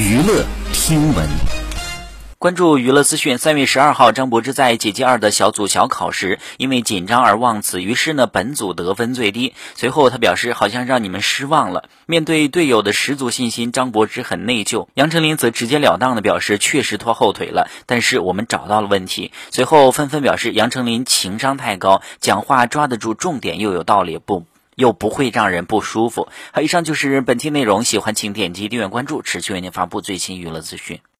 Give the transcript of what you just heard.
娱乐听闻。关注娱乐资讯，三月十二号，张柏芝在姐姐二的小组小考时，因为紧张而忘词，于是呢，本组得分最低。随后他表示，好像让你们失望了。面对队友的十足信心，张柏芝很内疚。杨丞琳则直截了当的表示，确实拖后腿了，但是我们找到了问题。随后纷纷表示，杨丞琳情商太高，讲话抓得住重点，又有道理，不又不会让人不舒服。好，以上就是本期内容，喜欢请点击订阅关注，持续为您发布最新娱乐资讯。